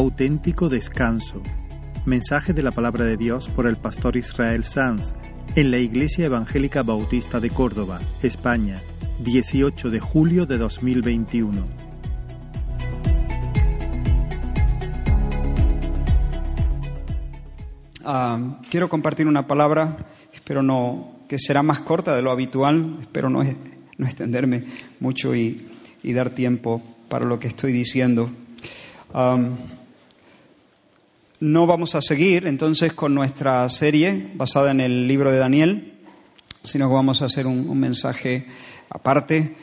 Auténtico descanso. Mensaje de la palabra de Dios por el pastor Israel Sanz en la Iglesia Evangélica Bautista de Córdoba, España, 18 de julio de 2021. Ah, quiero compartir una palabra, espero no que será más corta de lo habitual, espero no, no extenderme mucho y, dar tiempo para lo que estoy diciendo. Um, no vamos a seguir entonces con nuestra serie basada en el libro de Daniel, sino que vamos a hacer un, un mensaje aparte.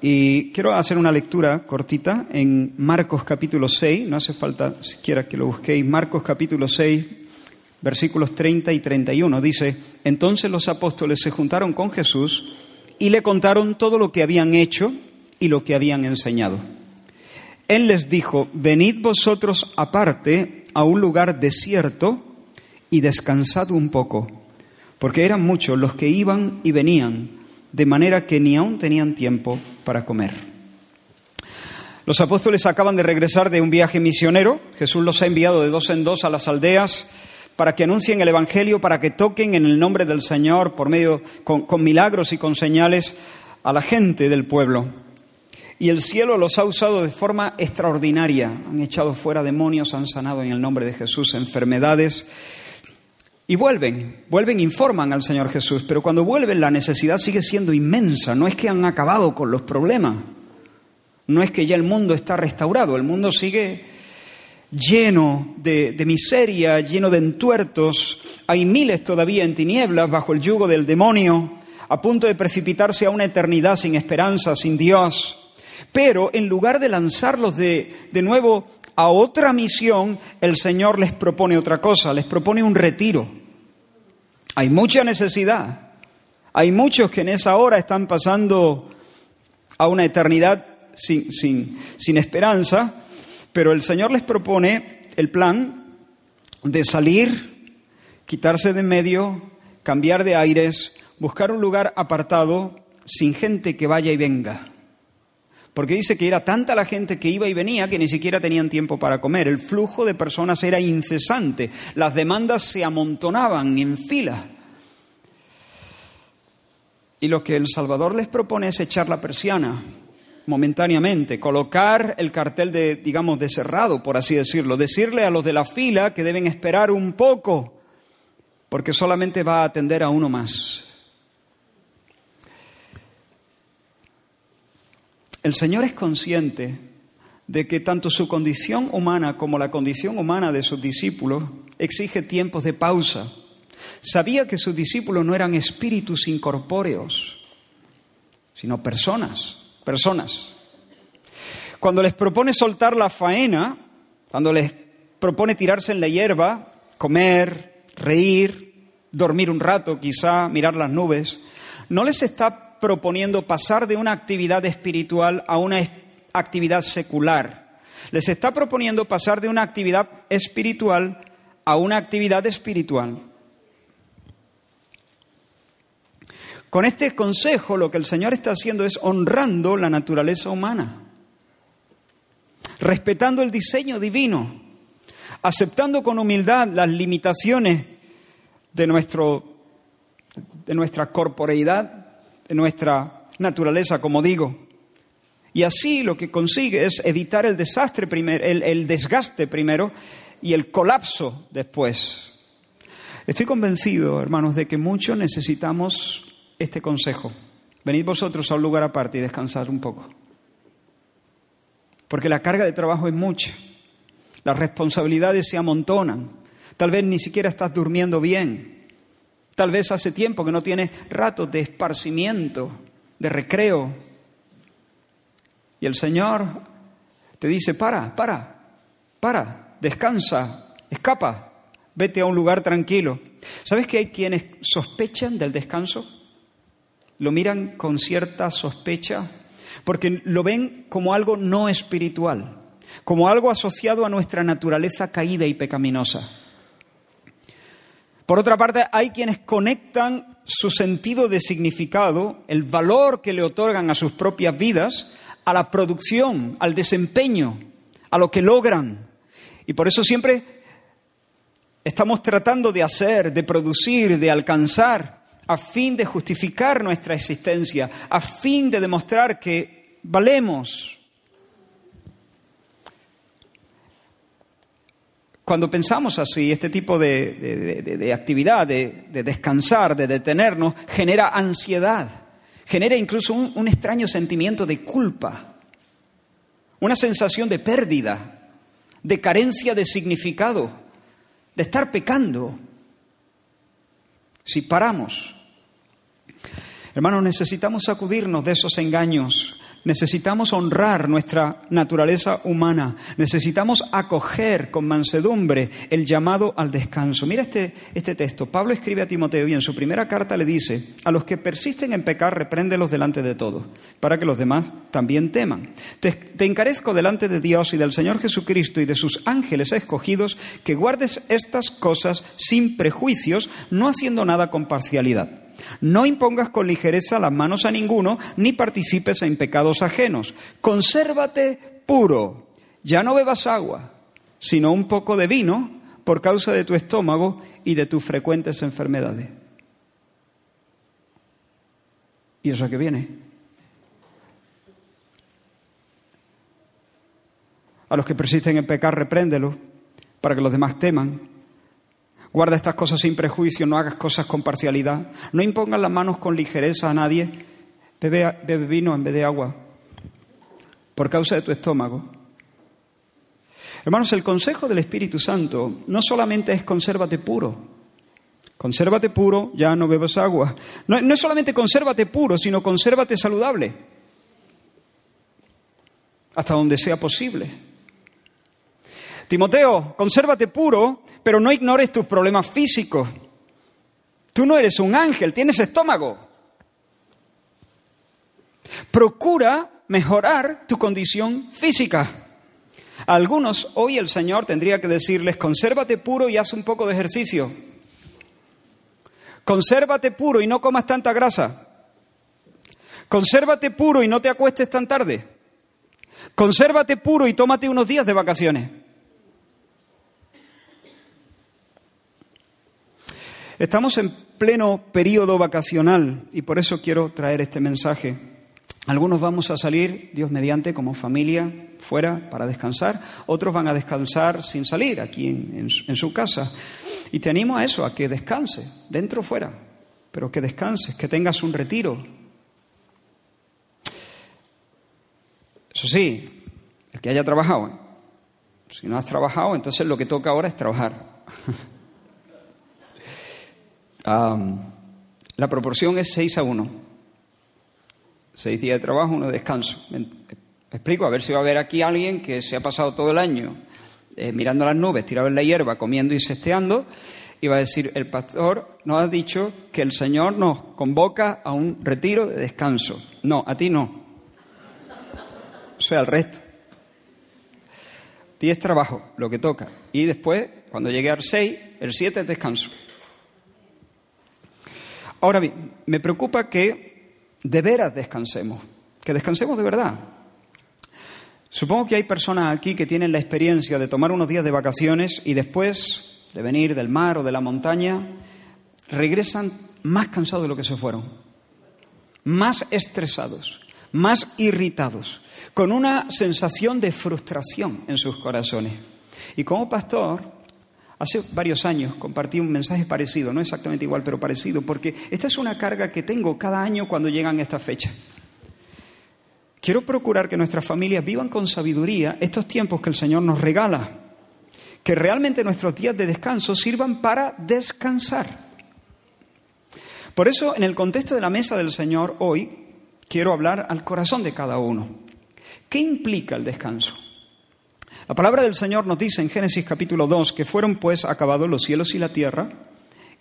Y quiero hacer una lectura cortita en Marcos capítulo 6, no hace falta siquiera que lo busquéis, Marcos capítulo 6, versículos 30 y 31. Dice, entonces los apóstoles se juntaron con Jesús y le contaron todo lo que habían hecho y lo que habían enseñado. Él les dijo, venid vosotros aparte a un lugar desierto y descansad un poco, porque eran muchos los que iban y venían, de manera que ni aún tenían tiempo para comer. Los apóstoles acaban de regresar de un viaje misionero, Jesús los ha enviado de dos en dos a las aldeas para que anuncien el Evangelio, para que toquen en el nombre del Señor por medio, con, con milagros y con señales a la gente del pueblo. Y el cielo los ha usado de forma extraordinaria. Han echado fuera demonios, han sanado en el nombre de Jesús enfermedades. Y vuelven, vuelven, informan al Señor Jesús. Pero cuando vuelven la necesidad sigue siendo inmensa. No es que han acabado con los problemas. No es que ya el mundo está restaurado. El mundo sigue lleno de, de, miseria, lleno de entuertos. Hay miles todavía en tinieblas bajo el yugo del demonio, a punto de precipitarse a una eternidad sin esperanza, sin Dios. Pero en lugar de lanzarlos de, de nuevo a otra misión, el Señor les propone otra cosa, les propone un retiro. Hay mucha necesidad. Hay muchos que en esa hora están pasando a una eternidad sin, sin, sin esperanza, pero el Señor les propone el plan de salir, quitarse de medio, cambiar de aires, buscar un lugar apartado, sin gente que vaya y venga. Porque dice que era tanta la gente que iba y venía que ni siquiera tenían tiempo para comer. El flujo de personas era incesante. Las demandas se amontonaban en fila. Y lo que el Salvador les propone es echar la persiana momentáneamente, colocar el cartel de, digamos, de cerrado, por así decirlo, decirle a los de la fila que deben esperar un poco, porque solamente va a atender a uno más. El Señor es consciente de que tanto su condición humana como la condición humana de sus discípulos exige tiempos de pausa. Sabía que sus discípulos no eran espíritus incorpóreos, sino personas, personas. Cuando les propone soltar la faena, cuando les propone tirarse en la hierba, comer, reír, dormir un rato, quizá mirar las nubes, no les está proponiendo pasar de una actividad espiritual a una actividad secular. Les está proponiendo pasar de una actividad espiritual a una actividad espiritual. Con este consejo lo que el Señor está haciendo es honrando la naturaleza humana, respetando el diseño divino, aceptando con humildad las limitaciones de, nuestro, de nuestra corporeidad, de nuestra naturaleza, como digo. Y así lo que consigue es evitar el desastre primero, el, el desgaste primero y el colapso después. Estoy convencido, hermanos, de que muchos necesitamos este consejo. Venid vosotros a un lugar aparte y descansad un poco. Porque la carga de trabajo es mucha. Las responsabilidades se amontonan. Tal vez ni siquiera estás durmiendo bien. Tal vez hace tiempo que no tienes ratos de esparcimiento, de recreo. Y el Señor te dice, para, para, para, descansa, escapa, vete a un lugar tranquilo. ¿Sabes que hay quienes sospechan del descanso? Lo miran con cierta sospecha porque lo ven como algo no espiritual, como algo asociado a nuestra naturaleza caída y pecaminosa. Por otra parte, hay quienes conectan su sentido de significado, el valor que le otorgan a sus propias vidas, a la producción, al desempeño, a lo que logran. Y por eso siempre estamos tratando de hacer, de producir, de alcanzar, a fin de justificar nuestra existencia, a fin de demostrar que valemos. Cuando pensamos así, este tipo de, actividad, de, descansar, de detenernos, genera ansiedad, genera incluso un extraño sentimiento de culpa, una sensación de pérdida, de carencia de significado, de estar pecando. Si paramos, hermanos, necesitamos sacudirnos de esos engaños, Necesitamos honrar nuestra naturaleza humana. Necesitamos acoger con mansedumbre el llamado al descanso. Mira este, este, texto. Pablo escribe a Timoteo y en su primera carta le dice, a los que persisten en pecar, repréndelos delante de todos, para que los demás también teman. Te, te encarezco delante de Dios y del Señor Jesucristo y de sus ángeles escogidos que guardes estas cosas sin prejuicios, no haciendo nada con parcialidad no impongas con ligereza las manos a ninguno, ni participes en pecados ajenos. Consérvate puro. Ya no bebas agua, sino un poco de vino por causa de tu estómago y de tus frecuentes enfermedades. ¿Y eso a qué viene? A los que persisten en pecar, repréndelos para que los demás teman Guarda estas cosas sin prejuicio, no hagas cosas con parcialidad. No impongas las manos con ligereza a nadie. Bebe, bebe vino en vez de agua por causa de tu estómago. Hermanos, el consejo del Espíritu Santo no solamente es consérvate puro. Consérvate puro, ya no bebas agua. No, no es solamente consérvate puro, sino consérvate saludable. Hasta donde sea posible. Timoteo, consérvate puro, pero no ignores tus problemas físicos. Tú no eres un ángel, tienes estómago. Procura mejorar tu condición física. A algunos hoy el Señor tendría que decirles, consérvate puro y haz un poco de ejercicio. Consérvate puro y no comas tanta grasa. Consérvate puro y no te acuestes tan tarde. Consérvate puro y tómate unos días de vacaciones. Estamos en pleno periodo vacacional y por eso quiero traer este mensaje. Algunos vamos a salir, Dios mediante, como familia, fuera para descansar. Otros van a descansar sin salir, aquí en, su casa. Y te animo a eso, a que descanse, dentro o fuera, pero que descanses, que tengas un retiro. Eso sí, el que haya trabajado. ¿eh? Si no has trabajado, entonces lo que toca ahora es trabajar. la proporción es 6 a 1. Seis días de trabajo, uno de descanso. ¿Me explico? A ver si va a haber aquí alguien que se ha pasado todo el año eh, mirando las nubes, tirado en la hierba, comiendo y sesteando, y va a decir, el pastor nos ha dicho que el Señor nos convoca a un retiro de descanso. No, a ti no. O sea, al resto. es trabajo, lo que toca. Y después, cuando llegue al 6, el 7 es descanso. Ahora bien, me preocupa que de veras descansemos, que descansemos de verdad. Supongo que hay personas aquí que tienen la experiencia de tomar unos días de vacaciones y después de venir del mar o de la montaña, regresan más cansados de lo que se fueron, más estresados, más irritados, con una sensación de frustración en sus corazones. Y como pastor, Hace varios años compartí un mensaje parecido, no exactamente igual, pero parecido, porque esta es una carga que tengo cada año cuando llegan estas fechas. Quiero procurar que nuestras familias vivan con sabiduría estos tiempos que el Señor nos regala, que realmente nuestros días de descanso sirvan para descansar. Por eso, en el contexto de la mesa del Señor hoy, quiero hablar al corazón de cada uno. ¿Qué implica el descanso? La palabra del Señor nos dice en Génesis capítulo 2 que fueron pues acabados los cielos y la tierra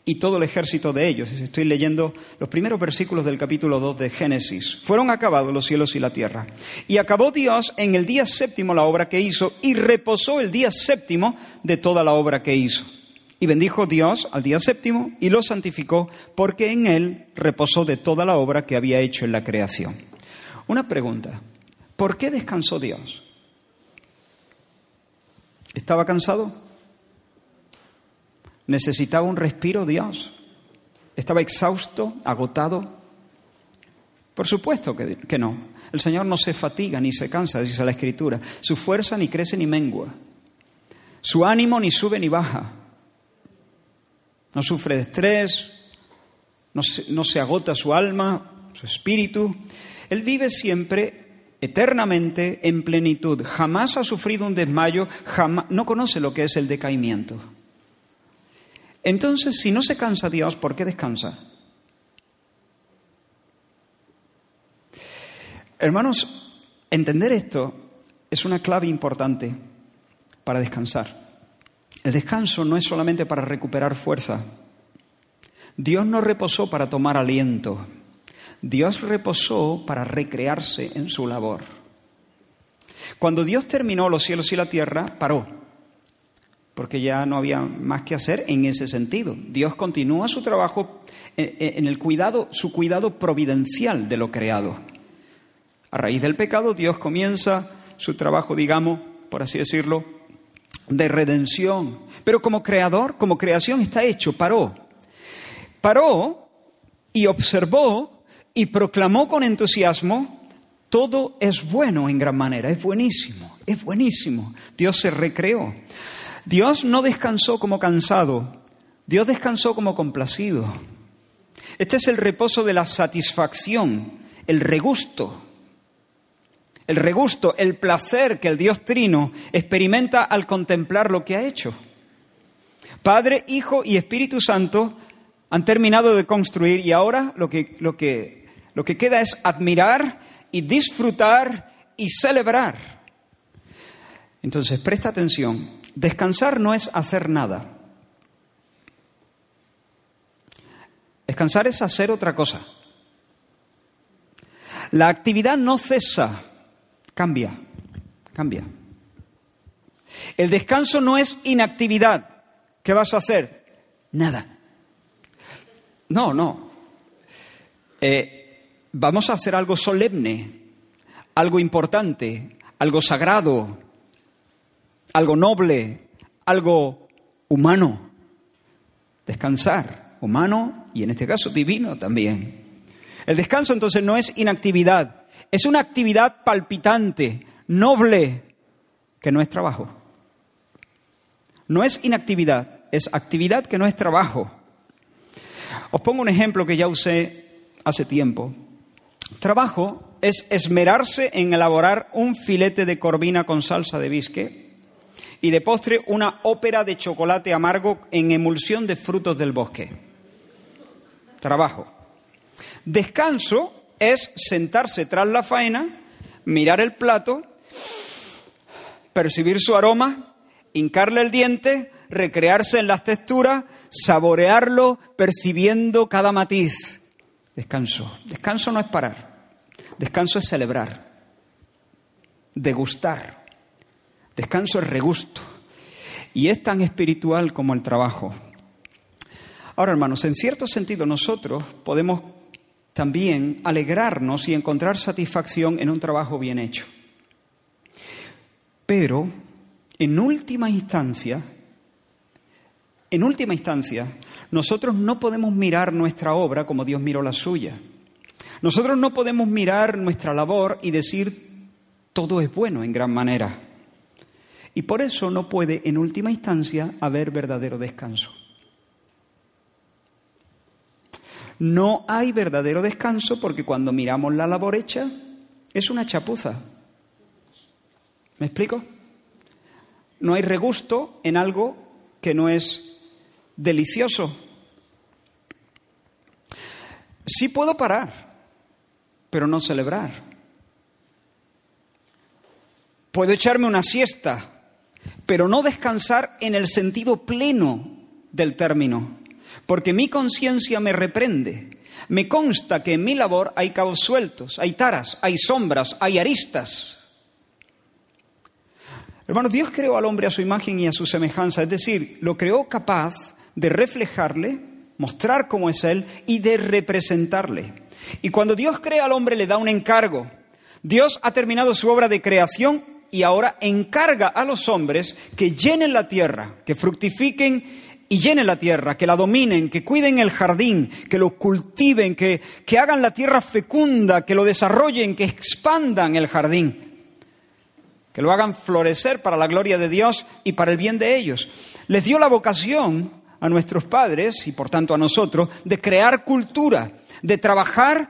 y todo el ejército de ellos. Estoy leyendo los primeros versículos del capítulo 2 de Génesis. Fueron acabados los cielos y la tierra. Y acabó Dios en el día séptimo la obra que hizo y reposó el día séptimo de toda la obra que hizo. Y bendijo Dios al día séptimo y lo santificó porque en él reposó de toda la obra que había hecho en la creación. Una pregunta. ¿Por qué descansó Dios? ¿Estaba cansado? ¿Necesitaba un respiro Dios? ¿Estaba exhausto, agotado? Por supuesto que, que, no. El Señor no se fatiga ni se cansa, dice la Escritura. Su fuerza ni crece ni mengua. Su ánimo ni sube ni baja. No sufre de estrés, no no se agota su alma, su espíritu. Él vive siempre eternamente en plenitud. Jamás ha sufrido un desmayo, jamás, no conoce lo que es el decaimiento. Entonces, si no se cansa Dios, ¿por qué descansa? Hermanos, entender esto es una clave importante para descansar. El descanso no es solamente para recuperar fuerza. Dios no reposó para tomar aliento. Dios reposó para recrearse en su labor. Cuando Dios terminó los cielos y la tierra, paró, porque ya no había más que hacer en ese sentido. Dios continúa su trabajo eh, eh, en el cuidado, su cuidado providencial de lo creado. A raíz del pecado, Dios comienza su trabajo, digamos, por así decirlo, de redención. Pero como creador, como creación está hecho, paró. Paró y observó y proclamó con entusiasmo, todo es bueno en gran manera, es buenísimo, es buenísimo. Dios se recreó. Dios no descansó como cansado, Dios descansó como complacido. Este es el reposo de la satisfacción, el regusto el regusto, el placer que el Dios Trino experimenta al contemplar lo que ha hecho. Padre, Hijo y Espíritu Santo han terminado de construir y ahora lo que, lo que, lo que queda es admirar y disfrutar y celebrar. Entonces, presta atención, descansar no es hacer nada. Descansar es hacer otra cosa. La actividad no cesa Cambia, cambia. El descanso no es inactividad. ¿Qué vas a hacer? Nada. No, no. Eh, vamos a hacer algo solemne, algo importante, algo sagrado, algo noble, algo humano. Descansar, humano y en este caso divino también. El descanso entonces no es inactividad, es una actividad palpitante, noble, que no es trabajo. No es inactividad, es actividad que no es trabajo. Os pongo un ejemplo que ya usé hace tiempo. Trabajo es esmerarse en elaborar un filete de corvina con salsa de bisque y de postre una ópera de chocolate amargo en emulsión de frutos del bosque. Trabajo. Descanso es sentarse tras la faena, mirar el plato, percibir su aroma, hincarle el diente, recrearse en las texturas, saborearlo, percibiendo cada matiz. Descanso. Descanso no es parar. Descanso es celebrar, degustar. Descanso es regusto. Y es tan espiritual como el trabajo. Ahora, hermanos, en cierto sentido nosotros podemos también alegrarnos y encontrar satisfacción en un trabajo bien hecho. Pero, en última instancia, en última instancia, nosotros no podemos mirar nuestra obra como Dios miró la suya. Nosotros no podemos mirar nuestra labor y decir todo es bueno en gran manera. Y por eso no puede, en última instancia, haber verdadero descanso. No hay verdadero descanso porque cuando miramos la labor hecha es una chapuza. ¿Me explico? No hay regusto en algo que no es delicioso. Sí puedo parar, pero no celebrar. Puedo echarme una siesta, pero no descansar en el sentido pleno del término porque mi conciencia me reprende. Me consta que en mi labor hay cabos sueltos, hay taras, hay sombras, hay aristas. Hermanos, Dios creó al hombre a su imagen y a su semejanza, es decir, lo creó capaz de reflejarle, mostrar cómo es Él y de representarle. Y cuando Dios crea al hombre le da un encargo. Dios ha terminado su obra de creación y ahora encarga a los hombres que llenen la tierra, que fructifiquen y llenen la tierra, que la dominen, que cuiden el jardín, que lo cultiven, que, que hagan la tierra fecunda, que lo desarrollen, que expandan el jardín, que lo hagan florecer para la gloria de Dios y para el bien de ellos. Les dio la vocación a nuestros padres y por tanto a nosotros de crear cultura, de trabajar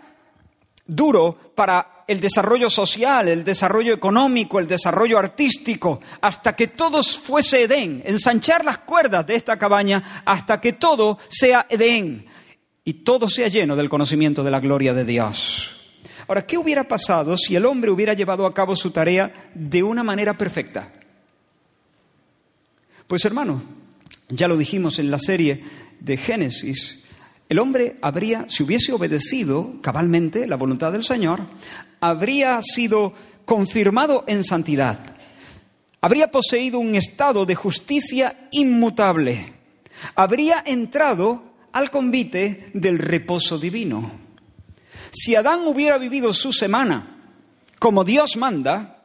duro para el desarrollo social, el desarrollo económico, el desarrollo artístico, hasta que todo fuese Edén, ensanchar las cuerdas de esta cabaña hasta que todo sea Edén y todo sea lleno del conocimiento de la gloria de Dios. Ahora, ¿qué hubiera pasado si el hombre hubiera llevado a cabo su tarea de una manera perfecta? Pues hermano, ya lo dijimos en la serie de Génesis, el hombre habría, si hubiese obedecido cabalmente la voluntad del Señor, habría sido confirmado en santidad, habría poseído un estado de justicia inmutable, habría entrado al convite del reposo divino. Si Adán hubiera vivido su semana como Dios manda,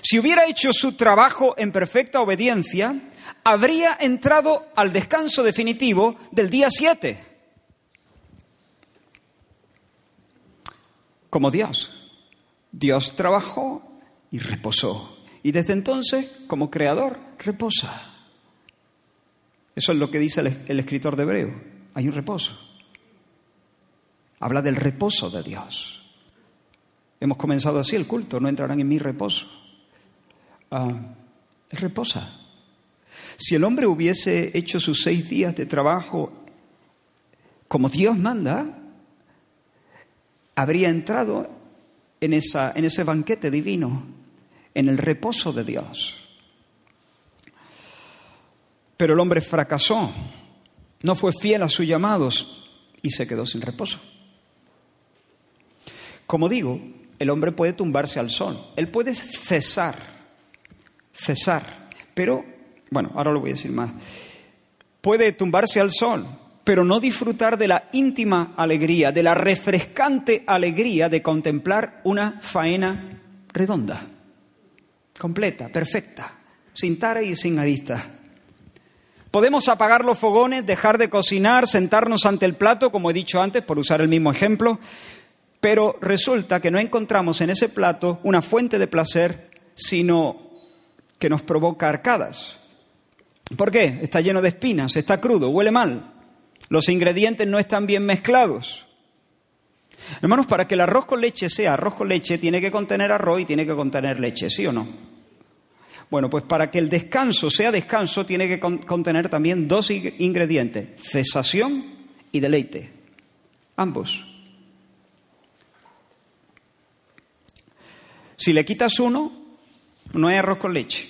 si hubiera hecho su trabajo en perfecta obediencia, habría entrado al descanso definitivo del día 7 como Dios. Dios trabajó y reposó. Y desde entonces, como creador, reposa. Eso es lo que dice el, escritor de Hebreo. Hay un reposo. Habla del reposo de Dios. Hemos comenzado así el culto, no entrarán en mi reposo. Ah, reposa. Si el hombre hubiese hecho sus seis días de trabajo como Dios manda, habría entrado en, esa, en ese banquete divino, en el reposo de Dios. Pero el hombre fracasó, no fue fiel a sus llamados y se quedó sin reposo. Como digo, el hombre puede tumbarse al sol, él puede cesar, cesar, pero, bueno, ahora lo voy a decir más, puede tumbarse al sol, pero no disfrutar de la íntima alegría, de la refrescante alegría de contemplar una faena redonda, completa, perfecta, sin tara y sin arista. Podemos apagar los fogones, dejar de cocinar, sentarnos ante el plato, como he dicho antes, por usar el mismo ejemplo, pero resulta que no encontramos en ese plato una fuente de placer, sino que nos provoca arcadas. ¿Por qué? Está lleno de espinas, está crudo, huele mal. Los ingredientes no están bien mezclados. Hermanos, para que el arroz con leche sea arroz con leche, tiene que contener arroz y tiene que contener leche, ¿sí o no? Bueno, pues para que el descanso sea descanso, tiene que contener también dos ingredientes, cesación y deleite. Ambos. Si le quitas uno, no hay arroz con leche.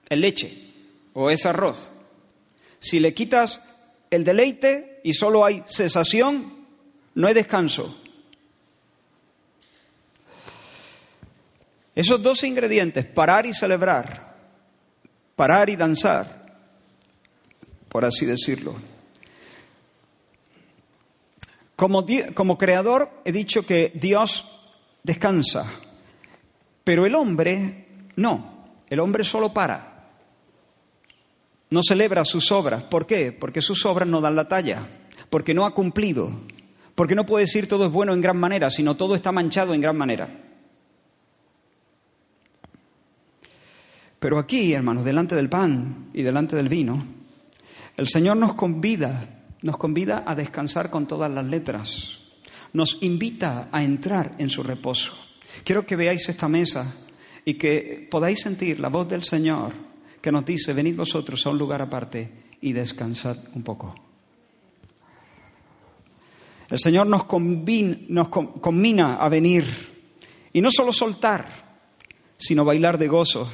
Es leche o es arroz. Si le quitas el deleite y solo hay cesación, no hay descanso. Esos dos ingredientes, parar y celebrar, parar y danzar, por así decirlo. Como, como, creador he dicho que Dios descansa, pero el hombre no, el hombre solo para no celebra sus obras. ¿Por qué? Porque sus obras no dan la talla, porque no ha cumplido, porque no puede decir todo es bueno en gran manera, sino todo está manchado en gran manera. Pero aquí, hermanos, delante del pan y delante del vino, el Señor nos convida, nos convida a descansar con todas las letras, nos invita a entrar en su reposo. Quiero que veáis esta mesa y que podáis sentir la voz del Señor que nos dice, venid vosotros a un lugar aparte y descansad un poco. El Señor nos, nos combina a venir y no solo soltar, sino bailar de gozo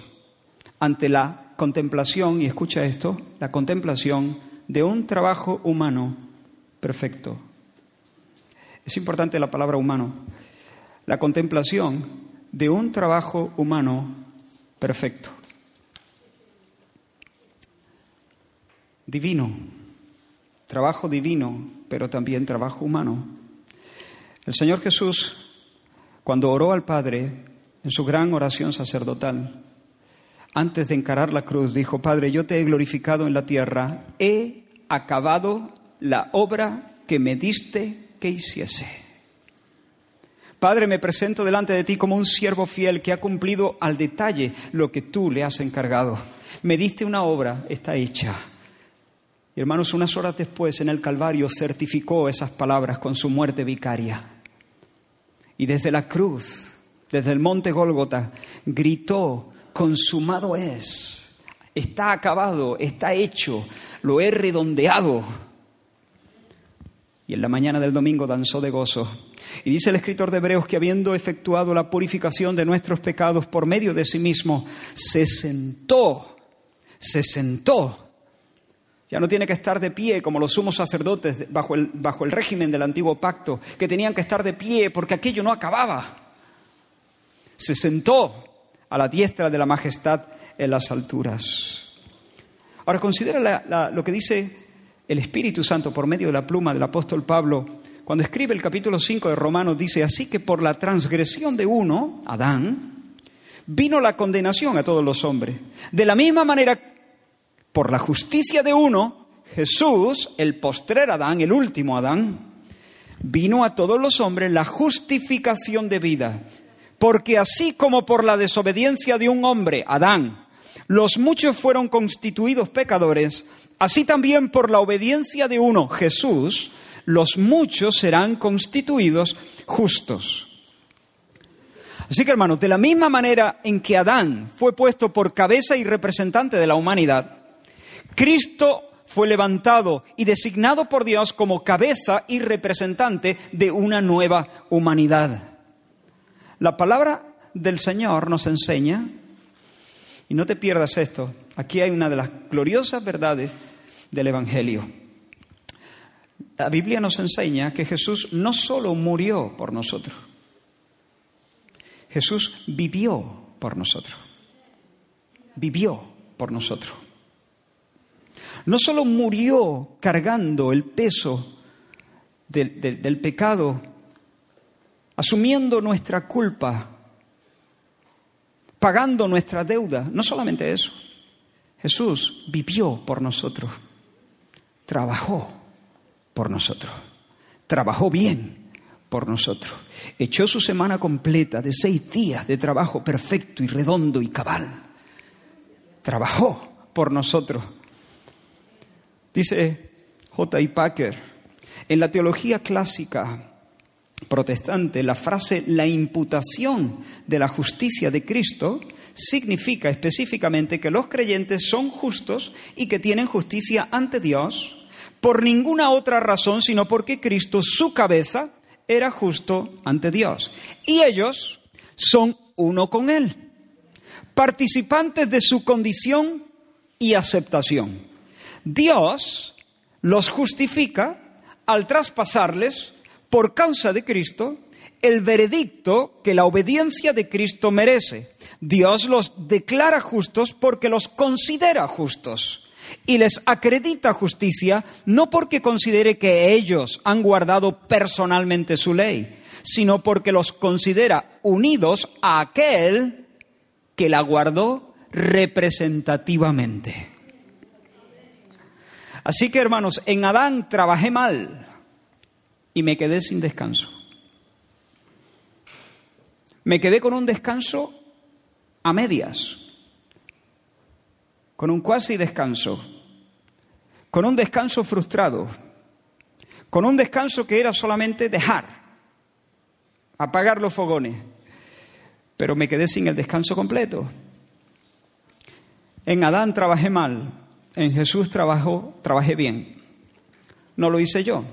ante la contemplación, y escucha esto, la contemplación de un trabajo humano perfecto. Es importante la palabra humano. La contemplación de un trabajo humano perfecto. Divino, trabajo divino, pero también trabajo humano. El Señor Jesús, cuando oró al Padre en su gran oración sacerdotal, antes de encarar la cruz, dijo, Padre, yo te he glorificado en la tierra, he acabado la obra que me diste que hiciese. Padre, me presento delante de ti como un siervo fiel que ha cumplido al detalle lo que tú le has encargado. Me diste una obra, está hecha. Hermanos, unas horas después en el Calvario certificó esas palabras con su muerte vicaria. Y desde la cruz, desde el monte Gólgota, gritó, consumado es, está acabado, está hecho, lo he redondeado. Y en la mañana del domingo danzó de gozo. Y dice el escritor de Hebreos que habiendo efectuado la purificación de nuestros pecados por medio de sí mismo, se sentó, se sentó. Ya no tiene que estar de pie como los sumos sacerdotes bajo el, bajo el régimen del antiguo pacto, que tenían que estar de pie porque aquello no acababa. Se sentó a la diestra de la majestad en las alturas. Ahora considera lo que dice el Espíritu Santo por medio de la pluma del apóstol Pablo, cuando escribe el capítulo 5 de Romanos, dice, así que por la transgresión de uno, Adán, vino la condenación a todos los hombres. De la misma manera, por la justicia de uno, Jesús, el postrer Adán, el último Adán, vino a todos los hombres la justificación de vida. Porque así como por la desobediencia de un hombre, Adán, los muchos fueron constituidos pecadores, Así también por la obediencia de uno, Jesús, los muchos serán constituidos justos. Así que hermanos, de la misma manera en que Adán fue puesto por cabeza y representante de la humanidad, Cristo fue levantado y designado por Dios como cabeza y representante de una nueva humanidad. La palabra del Señor nos enseña, y no te pierdas esto, aquí hay una de las gloriosas verdades del Evangelio. La Biblia nos enseña que Jesús no solo murió por nosotros, Jesús vivió por nosotros. Vivió por nosotros. No solo murió cargando el peso del, del pecado, asumiendo nuestra culpa, pagando nuestra deuda, no solamente eso, Jesús vivió por nosotros trabajó por nosotros, trabajó bien por nosotros, echó su semana completa de seis días de trabajo perfecto y redondo y cabal, trabajó por nosotros. Dice J. I. Packer, en la teología clásica protestante, la frase la imputación de la justicia de Cristo significa específicamente que los creyentes son justos y que tienen justicia ante Dios por ninguna otra razón sino porque Cristo, su cabeza, era justo ante Dios. Y ellos son uno con Él, participantes de su condición y aceptación. Dios los justifica al traspasarles, por causa de Cristo, el veredicto que la obediencia de Cristo merece. Dios los declara justos porque los considera justos y les acredita justicia no porque considere que ellos han guardado personalmente su ley, sino porque los considera unidos a aquel que la guardó representativamente. Así que hermanos, en Adán trabajé mal y me quedé sin descanso. Me quedé con un descanso a medias con un cuasi descanso, con un descanso frustrado, con un descanso que era solamente dejar, apagar los fogones, pero me quedé sin el descanso completo. En Adán trabajé mal, en Jesús trabajé bien. No lo hice yo,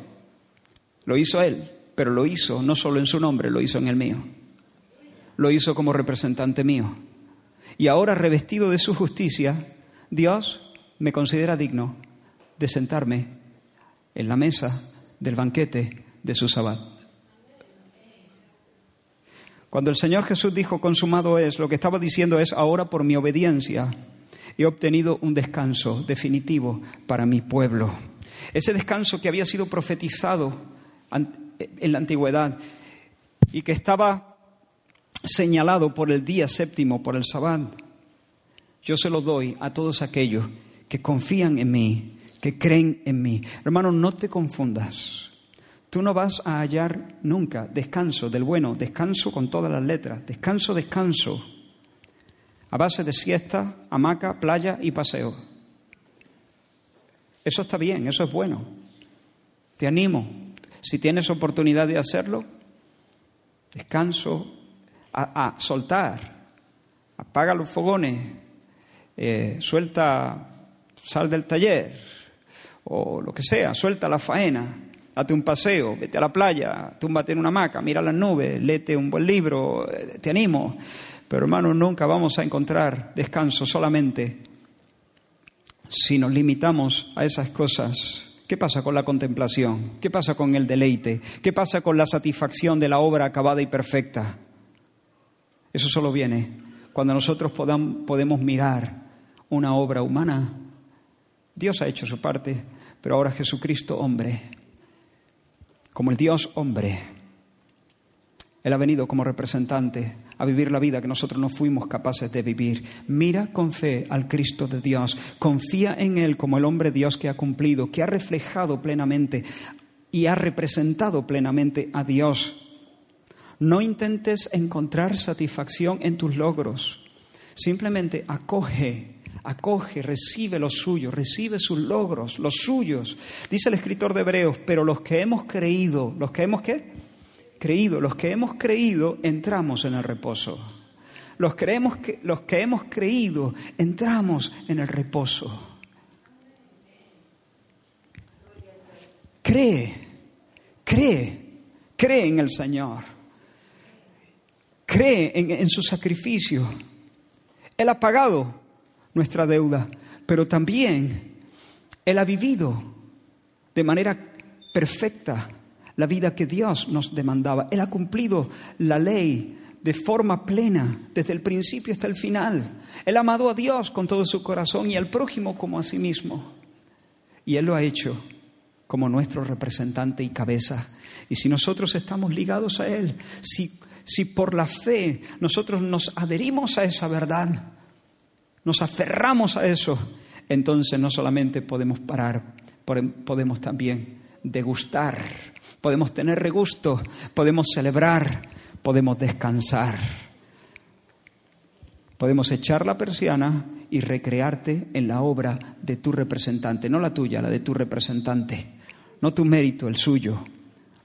lo hizo Él, pero lo hizo no solo en su nombre, lo hizo en el mío. Lo hizo como representante mío. Y ahora revestido de su justicia, Dios me considera digno de sentarme en la mesa del banquete de su sabbat. Cuando el Señor Jesús dijo consumado es, lo que estaba diciendo es ahora por mi obediencia he obtenido un descanso definitivo para mi pueblo. Ese descanso que había sido profetizado en la antigüedad y que estaba señalado por el día séptimo, por el sabbat. Yo se lo doy a todos aquellos que confían en mí, que creen en mí. Hermano, no te confundas. Tú no vas a hallar nunca descanso del bueno, descanso con todas las letras, descanso, descanso, a base de siesta, hamaca, playa y paseo. Eso está bien, eso es bueno. Te animo, si tienes oportunidad de hacerlo, descanso, a, soltar, apaga los fogones, eh, suelta, sal del taller o lo que sea, suelta la faena, date un paseo, vete a la playa, túmbate en una hamaca, mira las nubes, léete un buen libro, eh, te animo. Pero hermano, nunca vamos a encontrar descanso solamente si nos limitamos a esas cosas ¿Qué pasa con la contemplación? ¿Qué pasa con el deleite? ¿Qué pasa con la satisfacción de la obra acabada y perfecta? Eso solo viene cuando nosotros podemos mirar una obra humana. Dios ha hecho su parte, pero ahora Jesucristo hombre, como el Dios hombre, Él ha venido como representante a vivir la vida que nosotros no fuimos capaces de vivir. Mira con fe al Cristo de Dios, confía en Él como el hombre Dios que ha cumplido, que ha reflejado plenamente y ha representado plenamente a Dios. No intentes encontrar satisfacción en tus logros, simplemente acoge acoge, recibe lo suyo, recibe sus logros, los suyos. Dice el escritor de Hebreos, pero los que hemos creído, los que hemos qué? Creído, los que hemos creído, entramos en el reposo. Los, creemos que, los que hemos creído, entramos en el reposo. Cree, cree, cree en el Señor. Cree en, en su sacrificio. Él ha pagado nuestra deuda, pero también Él ha vivido de manera perfecta la vida que Dios nos demandaba. Él ha cumplido la ley de forma plena, desde el principio hasta el final. Él ha amado a Dios con todo su corazón y al prójimo como a sí mismo. Y Él lo ha hecho como nuestro representante y cabeza. Y si nosotros estamos ligados a Él, si, si por la fe nosotros nos adherimos a esa verdad, nos aferramos a eso, entonces no solamente podemos parar, podemos también degustar podemos tener regusto, podemos celebrar, podemos descansar. Podemos echar la persiana y recrearte en la obra de tu representante, no la tuya, la de tu representante, no tu mérito, el suyo,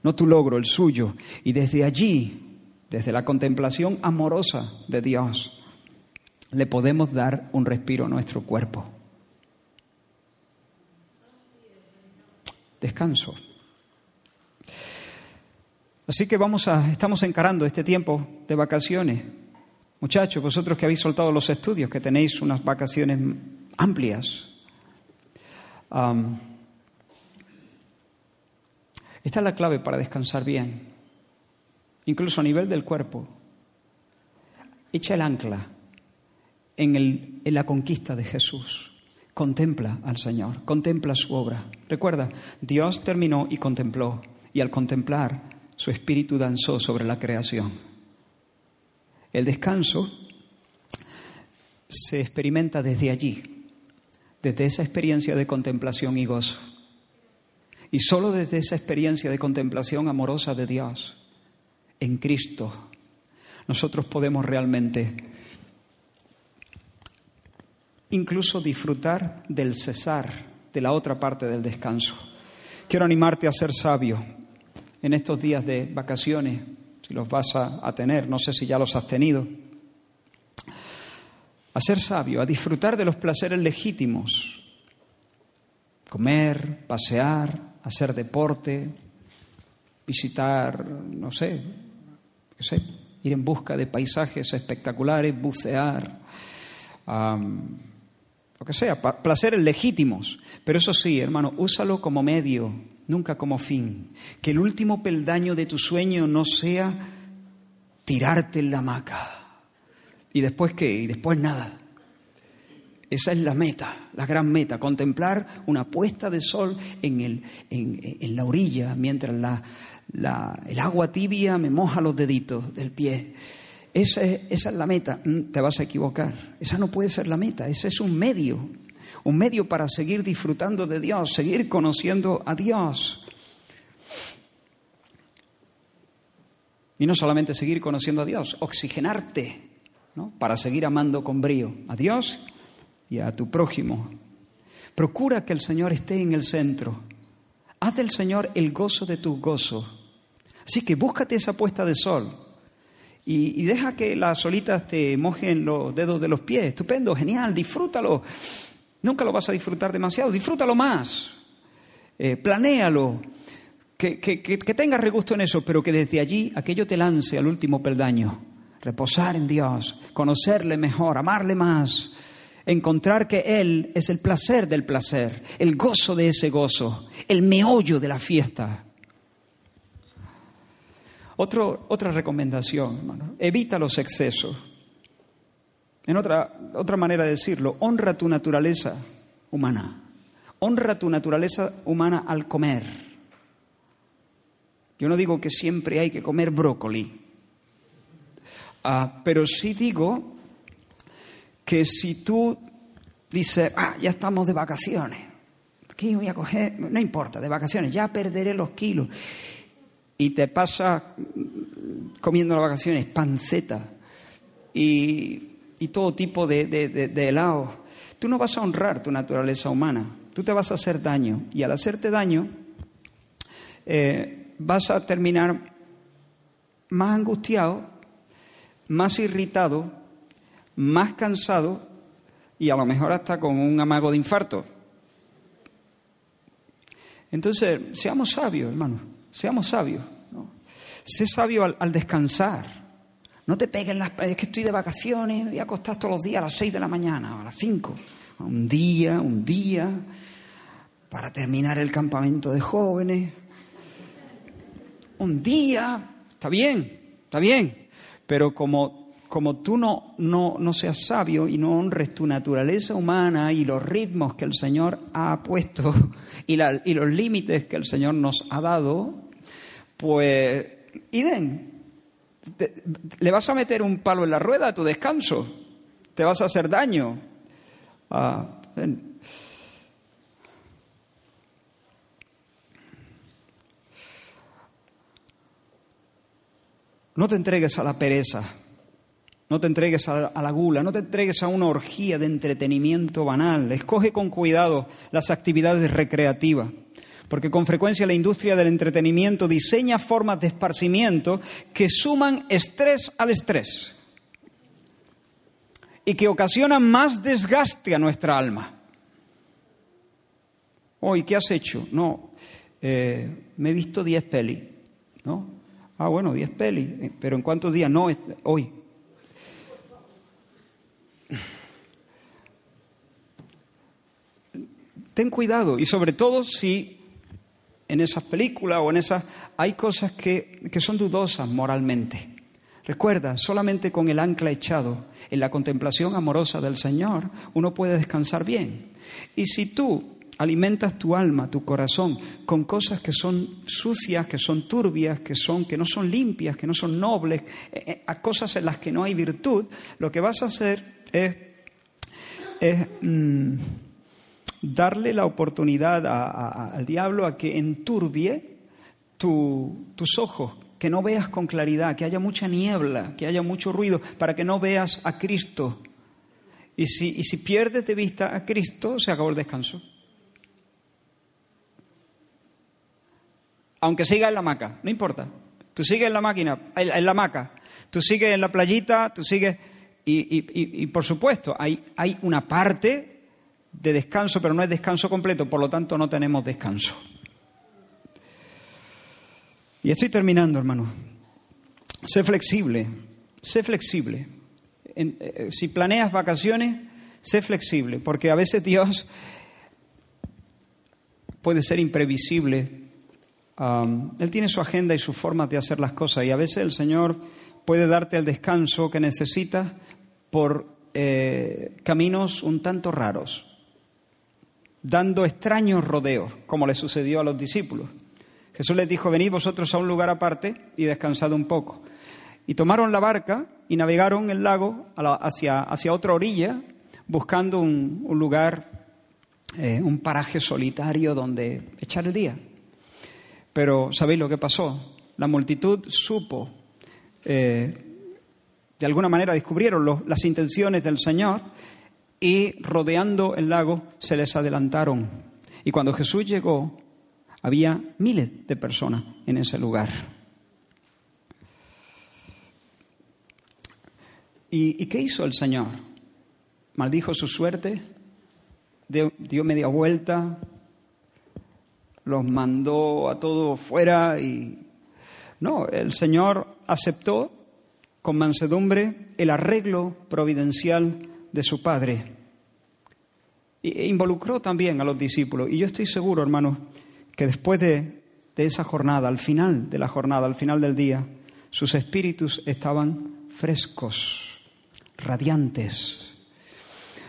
no tu logro, el suyo. Y desde allí, desde la contemplación amorosa de Dios, le podemos dar un respiro a nuestro cuerpo. Descanso. Así que vamos a, estamos encarando este tiempo de vacaciones. Muchachos, vosotros que habéis soltado los estudios, que tenéis unas vacaciones amplias. esta es la clave para descansar bien, incluso a nivel del cuerpo. Echa el ancla en, en la conquista de Jesús. Contempla al Señor, contempla su obra. Recuerda, Dios terminó y contempló. Y al contemplar, su espíritu danzó sobre la creación. El descanso se experimenta desde allí, desde esa experiencia de contemplación y gozo. Y solo desde esa experiencia de contemplación amorosa de Dios en Cristo, nosotros podemos realmente incluso disfrutar del cesar, de la otra parte del descanso. Quiero animarte a ser sabio, en estos días de vacaciones, si los vas a, tener, no sé si ya los has tenido, a ser sabio, a disfrutar de los placeres legítimos, comer, pasear, hacer deporte, visitar, no sé, ir en busca de paisajes espectaculares, bucear, lo que sea, placeres legítimos. Pero eso sí, hermano, úsalo como medio nunca como fin. Que el último peldaño de tu sueño no sea tirarte en la hamaca. ¿Y después qué? Y después nada. Esa es la meta, la gran meta, contemplar una puesta de sol en, el, en, la orilla mientras la, el agua tibia me moja los deditos del pie esa, esa es la meta, mm, te vas a equivocar. Esa no puede ser la meta, ese es un medio, un medio para seguir disfrutando de Dios, seguir conociendo a Dios. Y no solamente seguir conociendo a Dios, oxigenarte ¿no? para seguir amando con brío a Dios y a tu prójimo. Procura que el Señor esté en el centro. Haz del Señor el gozo de tu gozo. Así que búscate esa puesta de sol y, deja que las solitas te mojen los dedos de los pies. Estupendo, genial, disfrútalo. Nunca lo vas a disfrutar demasiado, disfrútalo más. Eh, planéalo. Que, que, que, que tengas regusto en eso, pero que desde allí aquello te lance al último peldaño. Reposar en Dios, conocerle mejor, amarle más, encontrar que Él es el placer del placer, el gozo de ese gozo, el meollo de la fiesta. Otra recomendación, hermano, evita los excesos. En otra, otra manera de decirlo, honra tu naturaleza humana. Honra tu naturaleza humana al comer. Yo no digo que siempre hay que comer brócoli, ah, pero sí digo que si tú dices, ah, ya estamos de vacaciones, aquí voy a coger, no importa, de vacaciones, ya perderé los kilos, y te pasas comiendo las vacaciones panceta y, todo tipo de, de, helado, tú no vas a honrar tu naturaleza humana, tú te vas a hacer daño, y al hacerte daño, eh, vas a terminar más angustiado, más irritado, más cansado y a lo mejor hasta con un amago de infarto. Entonces, seamos sabios, hermano, seamos sabios. Sé sabio al, descansar. No te peguen las... Es que estoy de vacaciones, voy a acostar todos los días a las seis de la mañana o a las cinco. Un día, un día, para terminar el campamento de jóvenes. Un día, está bien, está bien. Pero como como tú no, no, no, seas sabio y no honres tu naturaleza humana y los ritmos que el Señor ha puesto y, y los límites que el Señor nos ha dado, pues, Iden, le vas a meter un palo en la rueda a tu descanso, te vas a hacer daño. Ah, no te entregues a la pereza. No te entregues a, la gula, no te entregues a una orgía de entretenimiento banal. Escoge con cuidado las actividades recreativas, porque con frecuencia la industria del entretenimiento diseña formas de esparcimiento que suman estrés al estrés y que ocasionan más desgaste a nuestra alma. Hoy, ¿qué has hecho? No, eh, me he visto diez pelis, ¿no? Ah, bueno, diez pelis, eh, pero ¿en cuántos días? No, hoy. ten cuidado y sobre todo si en esas películas o en esas hay cosas que, que son dudosas moralmente. Recuerda, solamente con el ancla echado en la contemplación amorosa del Señor uno puede descansar bien. Y si tú alimentas tu alma, tu corazón con cosas que son sucias, que son turbias, que son que no son limpias, que no son nobles, eh, eh, a cosas en las que no hay virtud, lo que vas a hacer es, es mm, darle la oportunidad al diablo a que enturbie tus ojos, que no veas con claridad, que haya mucha niebla, que haya mucho ruido, para que no veas a Cristo. Y si, pierdes de vista a Cristo, se acabó el descanso. Aunque siga en la hamaca, no importa. Tú sigues en la máquina, en la hamaca. Tú sigues en la playita, tú sigues... Y, por supuesto, hay una parte de descanso, pero no es descanso completo, por lo tanto no tenemos descanso. Y estoy terminando, hermano. Sé flexible, sé flexible. Eh, si planeas vacaciones, sé flexible, porque a veces Dios puede ser imprevisible. él tiene su agenda y sus formas de hacer las cosas y a veces el Señor puede darte el descanso que necesitas por eh, caminos un tanto raros dando extraños rodeos, como le sucedió a los discípulos. Jesús les dijo, venid vosotros a un lugar aparte y descansad un poco. Y tomaron la barca y navegaron el lago hacia, hacia otra orilla, buscando un, lugar, eh, un paraje solitario donde echar el día. Pero ¿sabéis lo que pasó? La multitud supo, eh, de alguna manera descubrieron las intenciones del Señor y rodeando el lago se les adelantaron. Y cuando Jesús llegó, había miles de personas en ese lugar. ¿Y, qué hizo el Señor? ¿Maldijo su suerte? ¿Dio, media vuelta? ¿Los mandó a todos fuera? Y... No, el Señor aceptó con mansedumbre el arreglo providencial de su Padre. E involucró también a los discípulos. Y yo estoy seguro, hermanos, que después de, de esa jornada, al final de la jornada, al final del día, sus espíritus estaban frescos radiantes.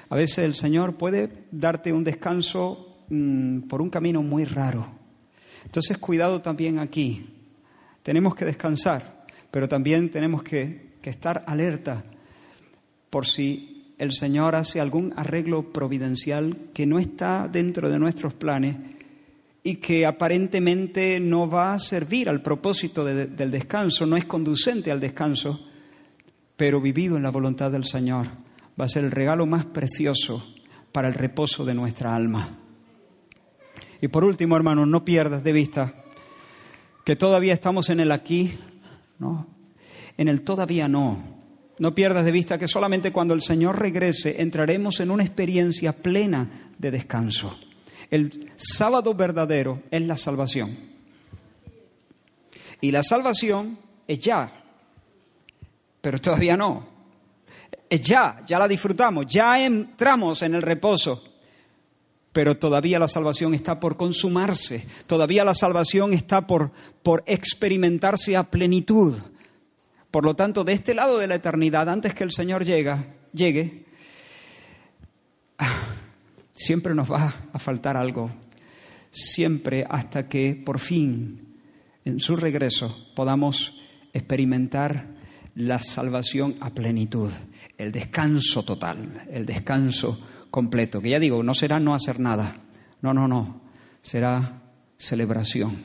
A veces el Señor puede darte un descanso mm, por un camino muy raro. Entonces cuidado también aquí. Tenemos que descansar, pero también tenemos que, que estar alerta por si el Señor hace algún arreglo providencial que no está dentro de nuestros planes y que aparentemente no va a servir al propósito del descanso, no es conducente al descanso, pero vivido en la voluntad del Señor, va a ser el regalo más precioso para el reposo de nuestra alma. Y por último, hermanos, no pierdas de vista que todavía estamos en el aquí, ¿no? En el todavía no. No pierdas de vista que solamente cuando el Señor regrese entraremos en una experiencia plena de descanso. El sábado verdadero es la salvación. Y la salvación es ya, pero todavía no. Es ya, ya la disfrutamos, ya entramos en el reposo, pero todavía la salvación está por consumarse, todavía la salvación está por, por experimentarse a plenitud. Por lo tanto, de este lado de la eternidad, antes que el Señor llega, llegue, siempre nos va a faltar algo, siempre hasta que por fin, en su regreso, podamos experimentar la salvación a plenitud, el descanso total, el descanso completo, que ya digo, no será no hacer nada, no, no, no, será celebración,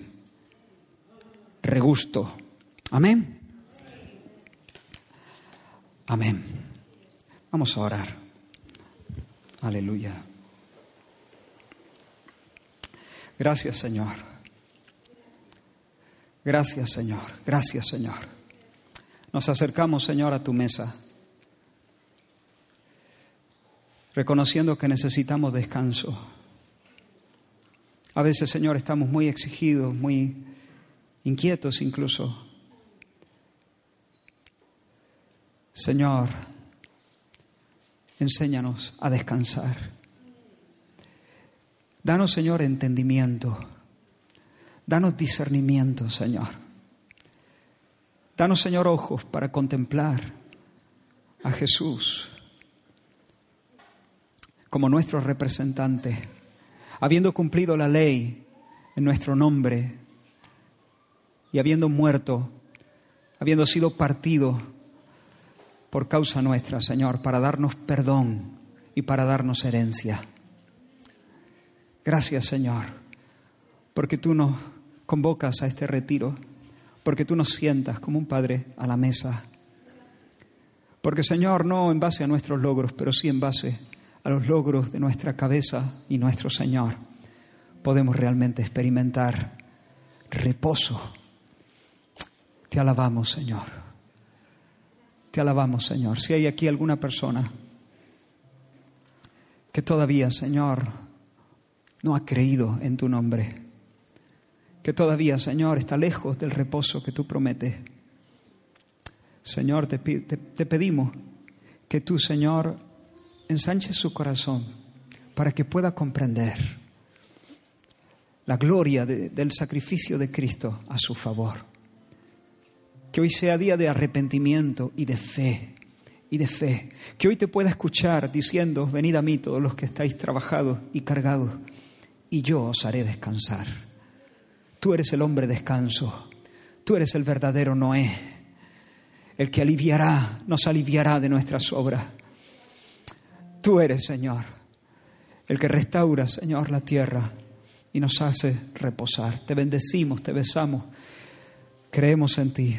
regusto. Amén. Amén. Vamos a orar. Aleluya. Gracias Señor. Gracias Señor. Gracias Señor. Nos acercamos, Señor, a tu mesa, reconociendo que necesitamos descanso. A veces, Señor, estamos muy exigidos, muy inquietos incluso. Señor, enséñanos a descansar. Danos, Señor, entendimiento. Danos discernimiento, Señor. Danos, Señor, ojos para contemplar a Jesús como nuestro representante, habiendo cumplido la ley en nuestro nombre y habiendo muerto, habiendo sido partido por causa nuestra, Señor, para darnos perdón y para darnos herencia. Gracias, Señor, porque tú nos convocas a este retiro porque tú nos sientas como un padre a la mesa. Porque Señor, no en base a nuestros logros, pero sí en base a los logros de nuestra cabeza y nuestro Señor, podemos realmente experimentar reposo. Te alabamos, Señor. Te alabamos, Señor. Si hay aquí alguna persona que todavía, Señor, no ha creído en tu nombre, que todavía, Señor, está lejos del reposo que tú prometes. Señor, te, pedimos que tú, Señor, ensanches su corazón para que pueda comprender la gloria del sacrificio de Cristo a su favor. Que hoy sea día de arrepentimiento y de fe, y de fe. Que hoy te pueda escuchar diciendo, venid a mí todos los que estáis trabajados y cargados, y yo os haré descansar. Tú eres el hombre descanso. Tú eres el verdadero Noé. el que aliviará, nos aliviará de nuestras obras. Tú eres, Señor, el que restaura, Señor, la tierra y nos hace reposar. Te bendecimos, te besamos. Creemos en ti,